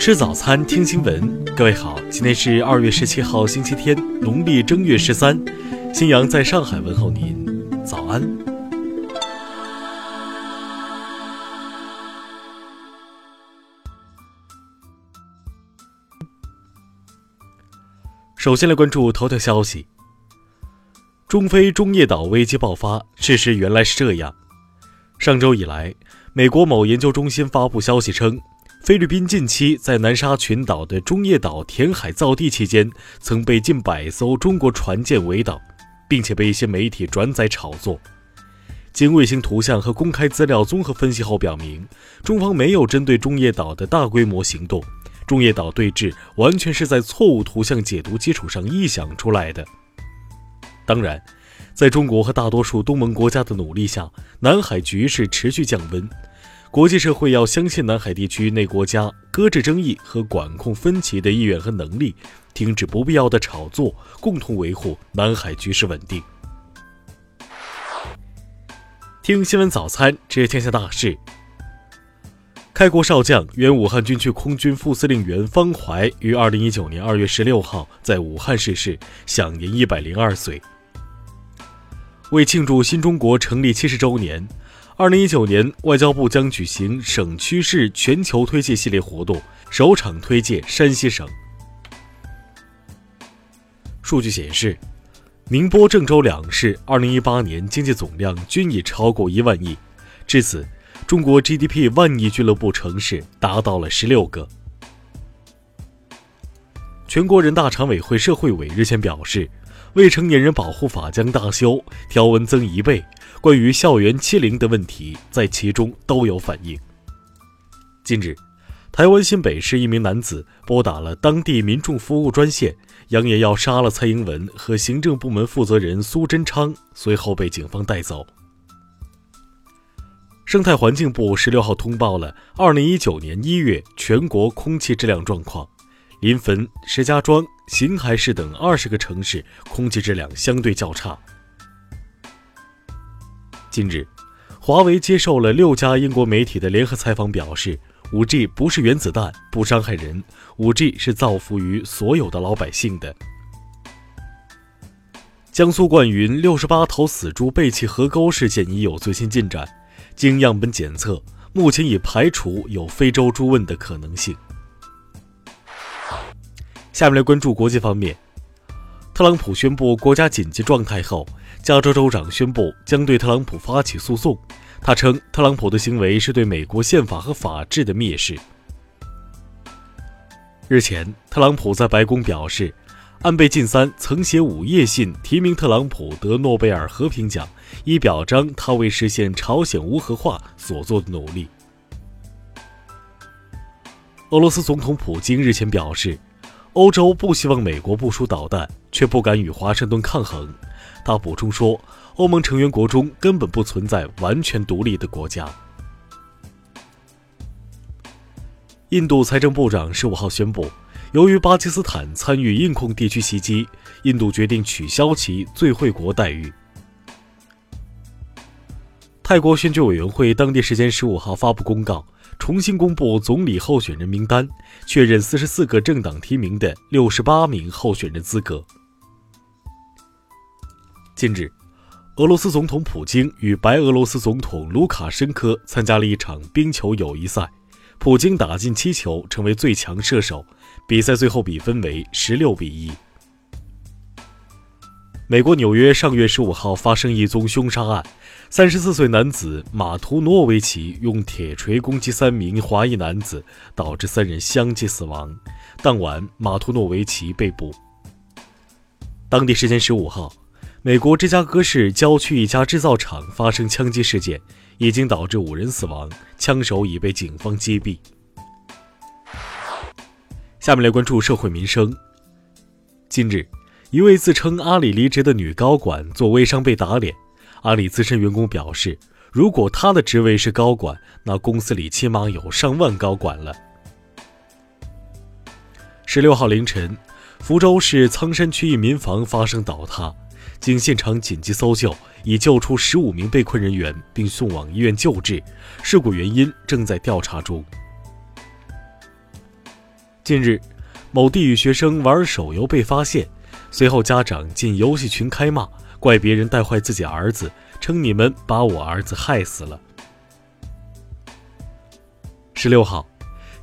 吃早餐，听新闻。各位好，今天是二月十七号，星期天，农历正月十三。新阳在上海问候您，早安。首先来关注头条消息：中非中业岛危机爆发，事实原来是这样。上周以来，美国某研究中心发布消息称。菲律宾近期在南沙群岛的中业岛填海造地期间，曾被近百艘中国船舰围岛，并且被一些媒体转载炒作。经卫星图像和公开资料综合分析后表明，中方没有针对中业岛的大规模行动，中业岛对峙完全是在错误图像解读基础上臆想出来的。当然，在中国和大多数东盟国家的努力下，南海局势持续降温。国际社会要相信南海地区内国家搁置争议和管控分歧的意愿和能力，停止不必要的炒作，共同维护南海局势稳定。听新闻早餐知天下大事。开国少将、原武汉军区空军副司令员方怀于二零一九年二月十六号在武汉逝世，享年一百零二岁。为庆祝新中国成立七十周年。二零一九年，外交部将举行省区市全球推介系列活动，首场推介山西省。数据显示，宁波、郑州两市二零一八年经济总量均已超过一万亿，至此，中国 GDP 万亿俱乐部城市达到了十六个。全国人大常委会社会委日前表示。未成年人保护法将大修，条文增一倍。关于校园欺凌的问题，在其中都有反映。近日，台湾新北市一名男子拨打了当地民众服务专线，扬言要杀了蔡英文和行政部门负责人苏贞昌，随后被警方带走。生态环境部十六号通报了二零一九年一月全国空气质量状况。临汾、石家庄、邢台市等二十个城市空气质量相对较差。近日，华为接受了六家英国媒体的联合采访，表示，5G 不是原子弹，不伤害人，5G 是造福于所有的老百姓的。江苏灌云六十八头死猪背弃河沟事件已有最新进展，经样本检测，目前已排除有非洲猪瘟的可能性。下面来关注国际方面。特朗普宣布国家紧急状态后，加州州长宣布将对特朗普发起诉讼。他称，特朗普的行为是对美国宪法和法治的蔑视。日前，特朗普在白宫表示，安倍晋三曾写午夜信提名特朗普得诺贝尔和平奖，以表彰他为实现朝鲜无核化所做的努力。俄罗斯总统普京日前表示。欧洲不希望美国部署导弹，却不敢与华盛顿抗衡。他补充说，欧盟成员国中根本不存在完全独立的国家。印度财政部长十五号宣布，由于巴基斯坦参与印控地区袭击，印度决定取消其最惠国待遇。泰国选举委员会当地时间十五号发布公告。重新公布总理候选人名单，确认四十四个政党提名的六十八名候选人资格。近日，俄罗斯总统普京与白俄罗斯总统卢卡申科参加了一场冰球友谊赛，普京打进七球，成为最强射手。比赛最后比分为十六比一。美国纽约上月十五号发生一宗凶杀案。三十四岁男子马图诺维奇用铁锤攻击三名华裔男子，导致三人相继死亡。当晚，马图诺维奇被捕。当地时间十五号，美国芝加哥市郊区一家制造厂发生枪击事件，已经导致五人死亡，枪手已被警方击毙。下面来关注社会民生。近日，一位自称阿里离职的女高管做微商被打脸。阿里资深员工表示，如果她的职位是高管，那公司里起码有上万高管了。十六号凌晨，福州市仓山区一民房发生倒塌，经现场紧急搜救，已救出十五名被困人员，并送往医院救治。事故原因正在调查中。近日，某地域学生玩手游被发现，随后家长进游戏群开骂，怪别人带坏自己儿子，称你们把我儿子害死了。十六号，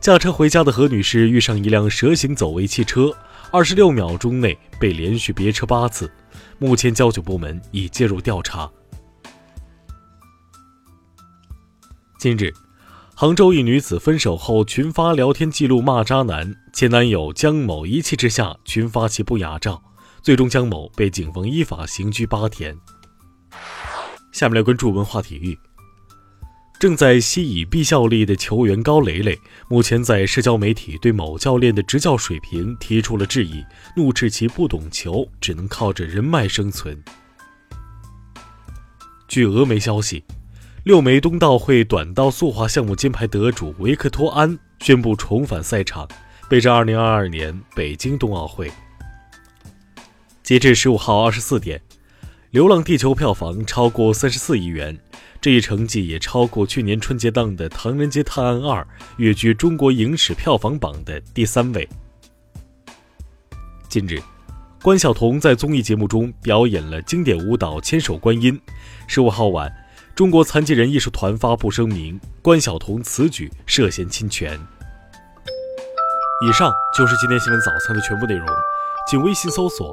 驾车回家的何女士遇上一辆蛇形走位汽车，二十六秒钟内被连续别车八次，目前交警部门已介入调查。近日。杭州一女子分手后群发聊天记录骂渣男，前男友江某一气之下群发其不雅照，最终江某被警方依法刑拘八天。下面来关注文化体育。正在西乙必效力的球员高磊磊，目前在社交媒体对某教练的执教水平提出了质疑，怒斥其不懂球，只能靠着人脉生存。据俄媒消息。六枚冬奥会短道速滑项目金牌得主维克托·安宣布重返赛场，备战2022年北京冬奥会。截至十五号二十四点，《流浪地球》票房超过三十四亿元，这一成绩也超过去年春节档的《唐人街探案二》，跃居中国影史票房榜的第三位。近日，关晓彤在综艺节目中表演了经典舞蹈《千手观音》。十五号晚。中国残疾人艺术团发布声明，关晓彤此举涉嫌侵权。以上就是今天新闻早餐的全部内容，请微信搜索